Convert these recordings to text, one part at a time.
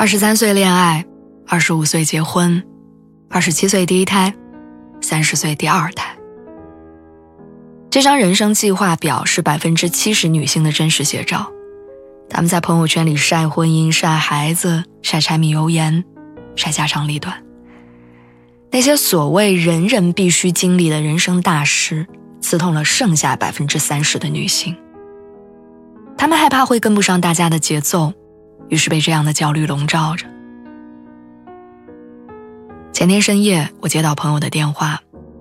二十三岁恋爱，二十五岁结婚，二十七岁第一胎，三十岁第二胎。这张人生计划表是百分之七十女性的真实写照。她们在朋友圈里晒婚姻、晒孩子、晒柴米油盐、晒家长里短。那些所谓人人必须经历的人生大事，刺痛了剩下百分之三十的女性。她们害怕会跟不上大家的节奏。于是被这样的焦虑笼罩着。前天深夜，我接到朋友的电话，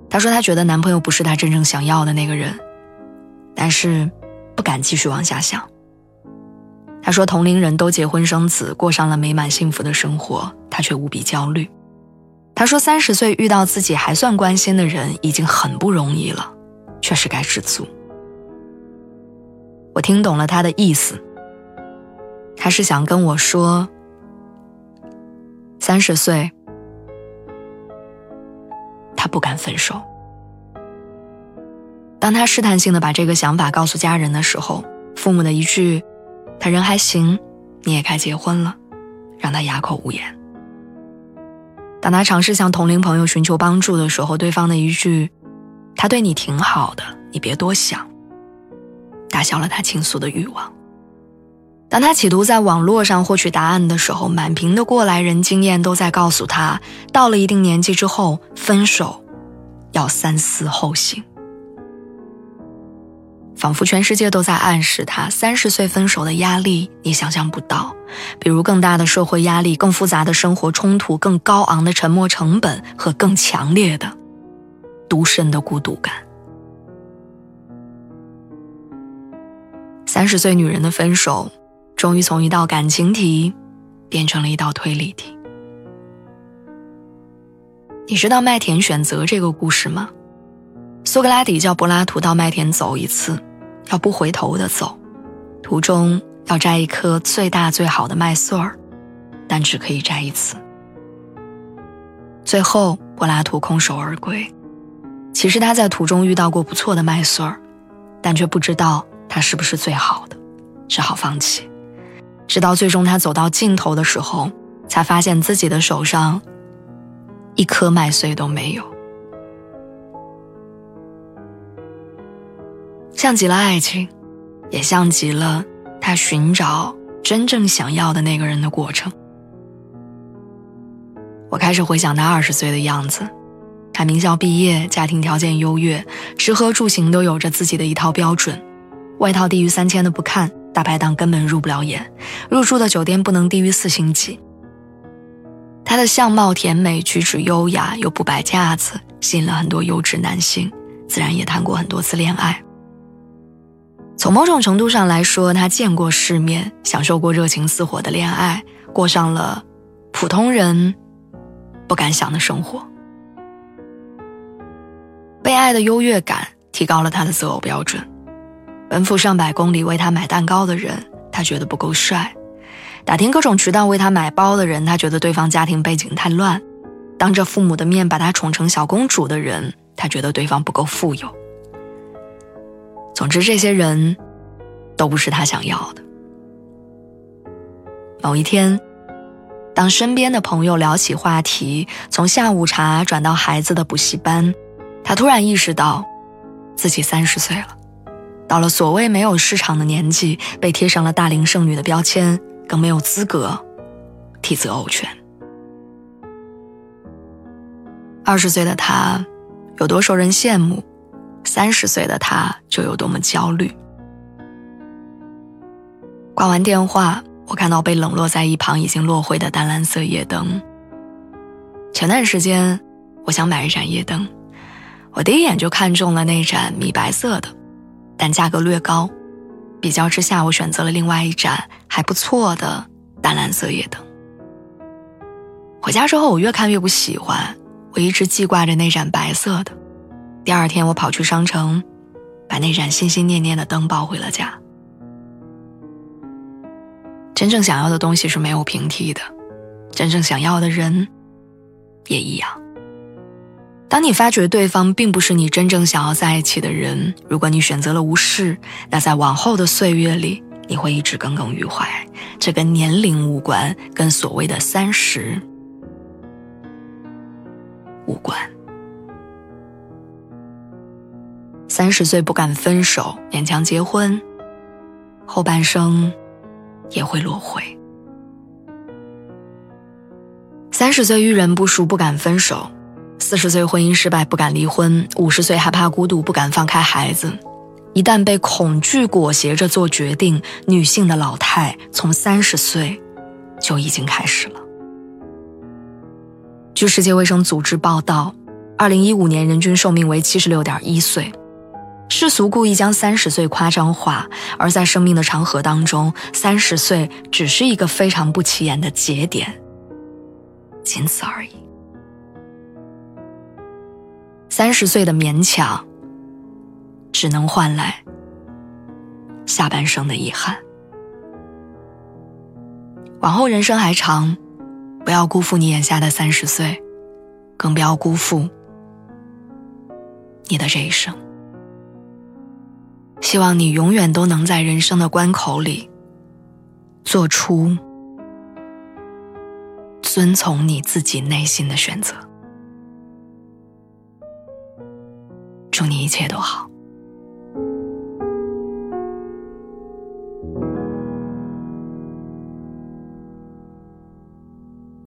她说她觉得男朋友不是她真正想要的那个人，但是不敢继续往下想。她说同龄人都结婚生子，过上了美满幸福的生活，她却无比焦虑。她说三十岁遇到自己还算关心的人已经很不容易了，确实该知足。我听懂了她的意思。他是想跟我说，三十岁，他不敢分手。当他试探性的把这个想法告诉家人的时候，父母的一句“他人还行，你也该结婚了”，让他哑口无言。当他尝试向同龄朋友寻求帮助的时候，对方的一句“他对你挺好的，你别多想”，打消了他倾诉的欲望。当他企图在网络上获取答案的时候，满屏的过来人经验都在告诉他，到了一定年纪之后，分手要三思后行。仿佛全世界都在暗示他，三十岁分手的压力你想象不到，比如更大的社会压力、更复杂的生活冲突、更高昂的沉没成本和更强烈的独身的孤独感。三十岁女人的分手。终于从一道感情题变成了一道推理题。你知道麦田选择这个故事吗？苏格拉底叫柏拉图到麦田走一次，要不回头的走，途中要摘一颗最大最好的麦穗儿，但只可以摘一次。最后柏拉图空手而归。其实他在途中遇到过不错的麦穗儿，但却不知道它是不是最好的，只好放弃。直到最终他走到尽头的时候，才发现自己的手上一颗麦穗都没有。像极了爱情，也像极了他寻找真正想要的那个人的过程。我开始回想他二十岁的样子，他名校毕业，家庭条件优越，吃喝住行都有着自己的一套标准，外套低于三千的不看。大排档根本入不了眼，入住的酒店不能低于四星级。她的相貌甜美，举止优雅，又不摆架子，吸引了很多优质男性，自然也谈过很多次恋爱。从某种程度上来说，她见过世面，享受过热情似火的恋爱，过上了普通人不敢想的生活。被爱的优越感提高了她的择偶标准。奔赴上百公里为他买蛋糕的人，他觉得不够帅；打听各种渠道为他买包的人，他觉得对方家庭背景太乱；当着父母的面把他宠成小公主的人，他觉得对方不够富有。总之，这些人都不是他想要的。某一天，当身边的朋友聊起话题，从下午茶转到孩子的补习班，他突然意识到，自己三十岁了。到了所谓没有市场的年纪，被贴上了大龄剩女的标签，更没有资格替择偶权。二十岁的他有多受人羡慕，三十岁的他就有多么焦虑。挂完电话，我看到被冷落在一旁、已经落灰的淡蓝色夜灯。前段时间，我想买一盏夜灯，我第一眼就看中了那盏米白色的。但价格略高。比较之下，我选择了另外一盏还不错的淡蓝色夜灯。回家之后，我越看越不喜欢，我一直记挂着那盏白色的。第二天，我跑去商城，把那盏心心念念的灯抱回了家。真正想要的东西是没有平替的，真正想要的人也一样。当你发觉对方并不是你真正想要在一起的人，如果你选择了无视，那在往后的岁月里，你会一直耿耿于怀。这跟年龄无关，跟所谓的三十无关。三十岁不敢分手，勉强结婚，后半生也会落灰。三十岁遇人不淑，不敢分手。四十岁婚姻失败不敢离婚，五十岁害怕孤独不敢放开孩子，一旦被恐惧裹挟着做决定，女性的老态从三十岁就已经开始了。据世界卫生组织报道，二零一五年人均寿命为七十六点一岁，世俗故意将三十岁夸张化，而在生命的长河当中，三十岁只是一个非常不起眼的节点，仅此而已。三十岁的勉强，只能换来下半生的遗憾。往后人生还长，不要辜负你眼下的三十岁，更不要辜负你的这一生。希望你永远都能在人生的关口里，做出遵从你自己内心的选择。祝你一切都好。